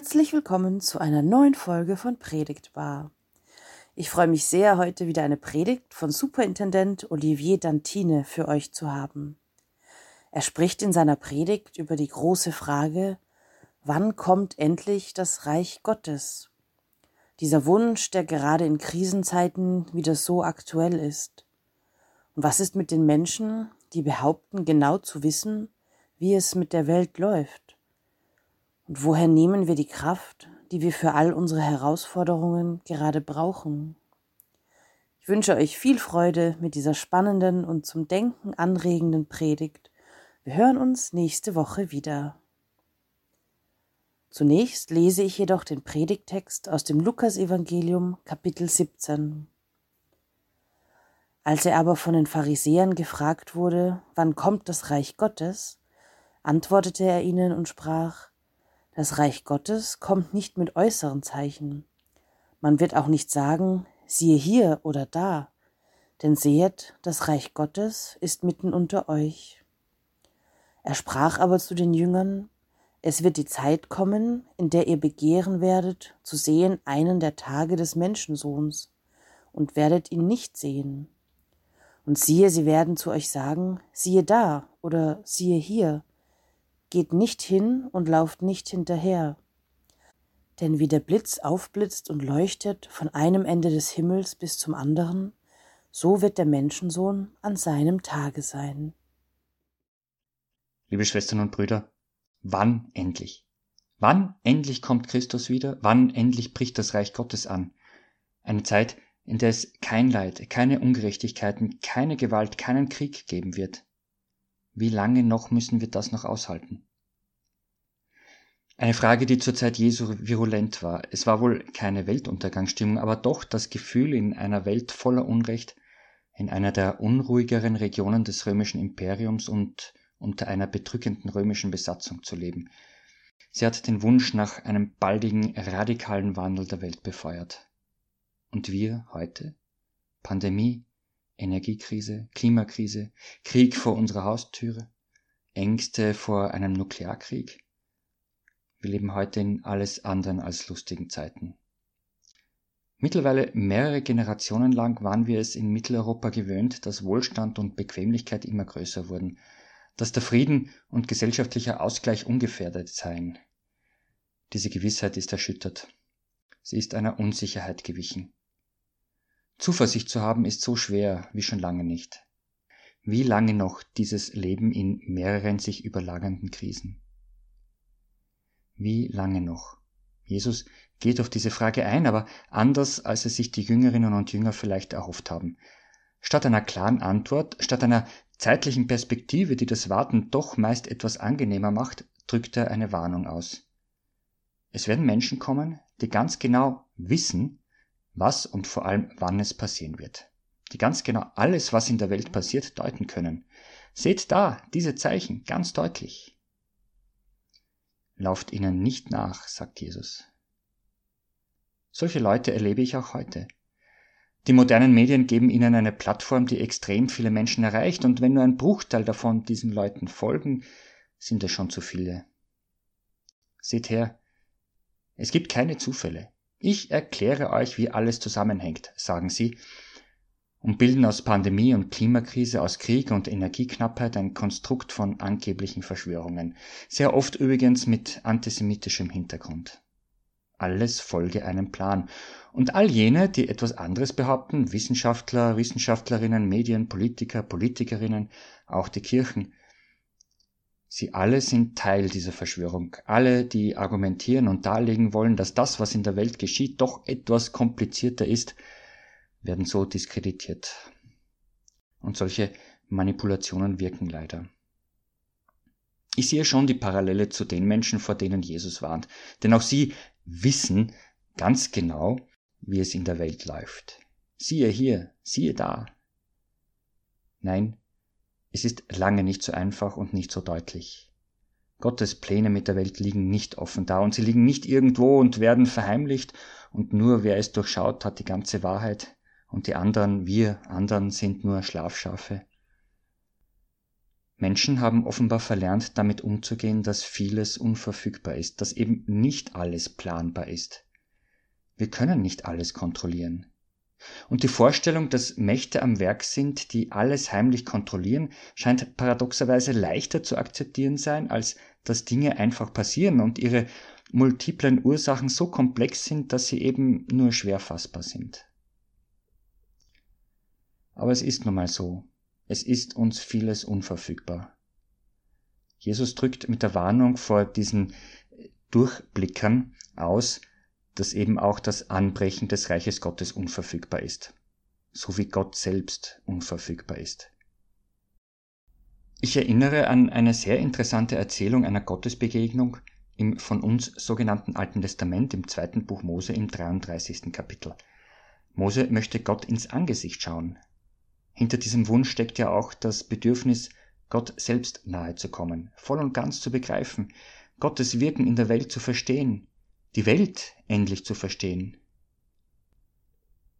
Herzlich willkommen zu einer neuen Folge von Predigtbar. Ich freue mich sehr, heute wieder eine Predigt von Superintendent Olivier Dantine für euch zu haben. Er spricht in seiner Predigt über die große Frage, wann kommt endlich das Reich Gottes? Dieser Wunsch, der gerade in Krisenzeiten wieder so aktuell ist. Und was ist mit den Menschen, die behaupten, genau zu wissen, wie es mit der Welt läuft? Und woher nehmen wir die Kraft, die wir für all unsere Herausforderungen gerade brauchen? Ich wünsche euch viel Freude mit dieser spannenden und zum Denken anregenden Predigt. Wir hören uns nächste Woche wieder. Zunächst lese ich jedoch den Predigtext aus dem Lukasevangelium Kapitel 17. Als er aber von den Pharisäern gefragt wurde, wann kommt das Reich Gottes, antwortete er ihnen und sprach, das Reich Gottes kommt nicht mit äußeren Zeichen. Man wird auch nicht sagen, siehe hier oder da, denn sehet, das Reich Gottes ist mitten unter euch. Er sprach aber zu den Jüngern, es wird die Zeit kommen, in der ihr begehren werdet, zu sehen einen der Tage des Menschensohns, und werdet ihn nicht sehen. Und siehe, sie werden zu euch sagen, siehe da oder siehe hier, geht nicht hin und lauft nicht hinterher. Denn wie der Blitz aufblitzt und leuchtet von einem Ende des Himmels bis zum anderen, so wird der Menschensohn an seinem Tage sein. Liebe Schwestern und Brüder, wann endlich? Wann endlich kommt Christus wieder? Wann endlich bricht das Reich Gottes an? Eine Zeit, in der es kein Leid, keine Ungerechtigkeiten, keine Gewalt, keinen Krieg geben wird. Wie lange noch müssen wir das noch aushalten? Eine Frage, die zur Zeit Jesu virulent war. Es war wohl keine Weltuntergangsstimmung, aber doch das Gefühl, in einer Welt voller Unrecht, in einer der unruhigeren Regionen des römischen Imperiums und unter einer bedrückenden römischen Besatzung zu leben. Sie hat den Wunsch nach einem baldigen, radikalen Wandel der Welt befeuert. Und wir heute? Pandemie, Energiekrise, Klimakrise, Krieg vor unserer Haustüre, Ängste vor einem Nuklearkrieg. Wir leben heute in alles anderen als lustigen Zeiten. Mittlerweile mehrere Generationen lang waren wir es in Mitteleuropa gewöhnt, dass Wohlstand und Bequemlichkeit immer größer wurden, dass der Frieden und gesellschaftlicher Ausgleich ungefährdet seien. Diese Gewissheit ist erschüttert. Sie ist einer Unsicherheit gewichen. Zuversicht zu haben ist so schwer wie schon lange nicht. Wie lange noch dieses Leben in mehreren sich überlagernden Krisen? Wie lange noch? Jesus geht auf diese Frage ein, aber anders, als es sich die Jüngerinnen und Jünger vielleicht erhofft haben. Statt einer klaren Antwort, statt einer zeitlichen Perspektive, die das Warten doch meist etwas angenehmer macht, drückt er eine Warnung aus. Es werden Menschen kommen, die ganz genau wissen, was und vor allem wann es passieren wird. Die ganz genau alles, was in der Welt passiert, deuten können. Seht da diese Zeichen ganz deutlich. Lauft ihnen nicht nach, sagt Jesus. Solche Leute erlebe ich auch heute. Die modernen Medien geben ihnen eine Plattform, die extrem viele Menschen erreicht, und wenn nur ein Bruchteil davon diesen Leuten folgen, sind es schon zu viele. Seht her, es gibt keine Zufälle. Ich erkläre euch, wie alles zusammenhängt, sagen sie, und bilden aus Pandemie und Klimakrise, aus Krieg und Energieknappheit ein Konstrukt von angeblichen Verschwörungen, sehr oft übrigens mit antisemitischem Hintergrund. Alles folge einem Plan. Und all jene, die etwas anderes behaupten, Wissenschaftler, Wissenschaftlerinnen, Medien, Politiker, Politikerinnen, auch die Kirchen, Sie alle sind Teil dieser Verschwörung. Alle, die argumentieren und darlegen wollen, dass das, was in der Welt geschieht, doch etwas komplizierter ist, werden so diskreditiert. Und solche Manipulationen wirken leider. Ich sehe schon die Parallele zu den Menschen, vor denen Jesus warnt, denn auch sie wissen ganz genau, wie es in der Welt läuft. Siehe hier, siehe da. Nein, es ist lange nicht so einfach und nicht so deutlich. Gottes Pläne mit der Welt liegen nicht offen da und sie liegen nicht irgendwo und werden verheimlicht und nur wer es durchschaut, hat die ganze Wahrheit und die anderen, wir anderen sind nur Schlafschafe. Menschen haben offenbar verlernt, damit umzugehen, dass vieles unverfügbar ist, dass eben nicht alles planbar ist. Wir können nicht alles kontrollieren. Und die Vorstellung, dass Mächte am Werk sind, die alles heimlich kontrollieren, scheint paradoxerweise leichter zu akzeptieren sein, als dass Dinge einfach passieren und ihre multiplen Ursachen so komplex sind, dass sie eben nur schwer fassbar sind. Aber es ist nun mal so. Es ist uns vieles unverfügbar. Jesus drückt mit der Warnung vor diesen Durchblickern aus, dass eben auch das Anbrechen des Reiches Gottes unverfügbar ist, so wie Gott selbst unverfügbar ist. Ich erinnere an eine sehr interessante Erzählung einer Gottesbegegnung im von uns sogenannten Alten Testament im zweiten Buch Mose im 33. Kapitel. Mose möchte Gott ins Angesicht schauen, hinter diesem Wunsch steckt ja auch das Bedürfnis, Gott selbst nahe zu kommen, voll und ganz zu begreifen, Gottes Wirken in der Welt zu verstehen, die Welt endlich zu verstehen.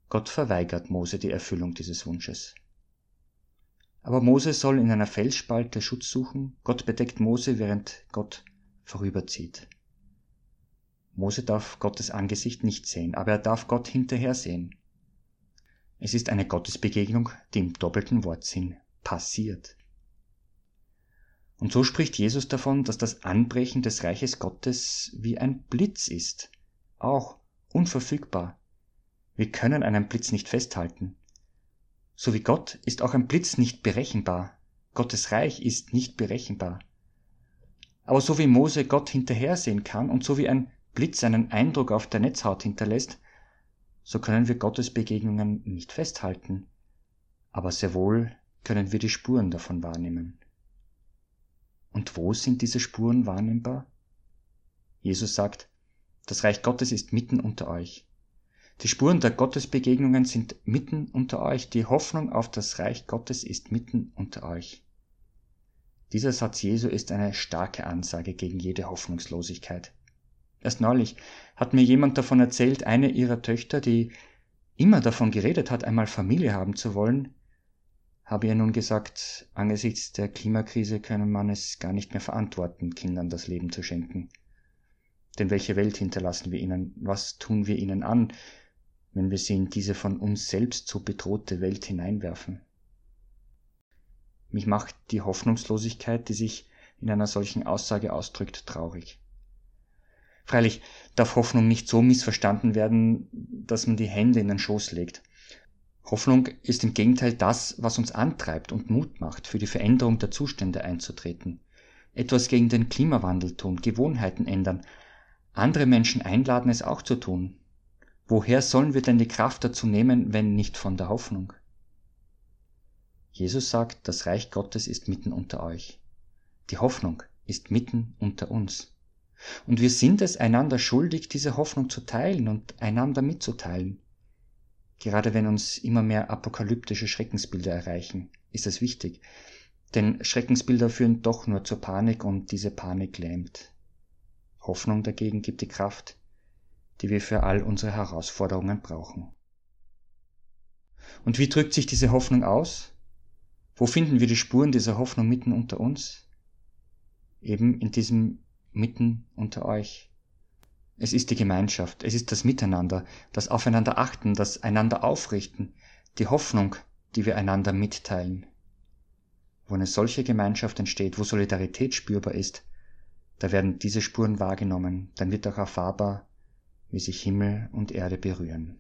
Gott verweigert Mose die Erfüllung dieses Wunsches. Aber Mose soll in einer Felsspalte Schutz suchen, Gott bedeckt Mose, während Gott vorüberzieht. Mose darf Gottes Angesicht nicht sehen, aber er darf Gott hinterher sehen. Es ist eine Gottesbegegnung, die im doppelten Wortsinn passiert. Und so spricht Jesus davon, dass das Anbrechen des Reiches Gottes wie ein Blitz ist, auch unverfügbar. Wir können einen Blitz nicht festhalten. So wie Gott ist auch ein Blitz nicht berechenbar. Gottes Reich ist nicht berechenbar. Aber so wie Mose Gott hinterhersehen kann und so wie ein Blitz einen Eindruck auf der Netzhaut hinterlässt, so können wir Gottes Begegnungen nicht festhalten, aber sehr wohl können wir die Spuren davon wahrnehmen. Und wo sind diese Spuren wahrnehmbar? Jesus sagt, das Reich Gottes ist mitten unter euch. Die Spuren der Gottesbegegnungen sind mitten unter euch. Die Hoffnung auf das Reich Gottes ist mitten unter euch. Dieser Satz Jesu ist eine starke Ansage gegen jede Hoffnungslosigkeit. Erst neulich hat mir jemand davon erzählt, eine ihrer Töchter, die immer davon geredet hat, einmal Familie haben zu wollen, habe ihr nun gesagt, angesichts der Klimakrise könne man es gar nicht mehr verantworten, Kindern das Leben zu schenken. Denn welche Welt hinterlassen wir ihnen? Was tun wir ihnen an, wenn wir sie in diese von uns selbst so bedrohte Welt hineinwerfen? Mich macht die Hoffnungslosigkeit, die sich in einer solchen Aussage ausdrückt, traurig. Freilich darf Hoffnung nicht so missverstanden werden, dass man die Hände in den Schoß legt. Hoffnung ist im Gegenteil das, was uns antreibt und Mut macht, für die Veränderung der Zustände einzutreten, etwas gegen den Klimawandel tun, Gewohnheiten ändern, andere Menschen einladen, es auch zu tun. Woher sollen wir denn die Kraft dazu nehmen, wenn nicht von der Hoffnung? Jesus sagt, das Reich Gottes ist mitten unter euch. Die Hoffnung ist mitten unter uns. Und wir sind es einander schuldig, diese Hoffnung zu teilen und einander mitzuteilen. Gerade wenn uns immer mehr apokalyptische Schreckensbilder erreichen, ist es wichtig, denn Schreckensbilder führen doch nur zur Panik und diese Panik lähmt. Hoffnung dagegen gibt die Kraft, die wir für all unsere Herausforderungen brauchen. Und wie drückt sich diese Hoffnung aus? Wo finden wir die Spuren dieser Hoffnung mitten unter uns? Eben in diesem mitten unter euch. Es ist die Gemeinschaft, es ist das Miteinander, das Aufeinander achten, das einander aufrichten, die Hoffnung, die wir einander mitteilen. Wo eine solche Gemeinschaft entsteht, wo Solidarität spürbar ist, da werden diese Spuren wahrgenommen, dann wird auch erfahrbar, wie sich Himmel und Erde berühren.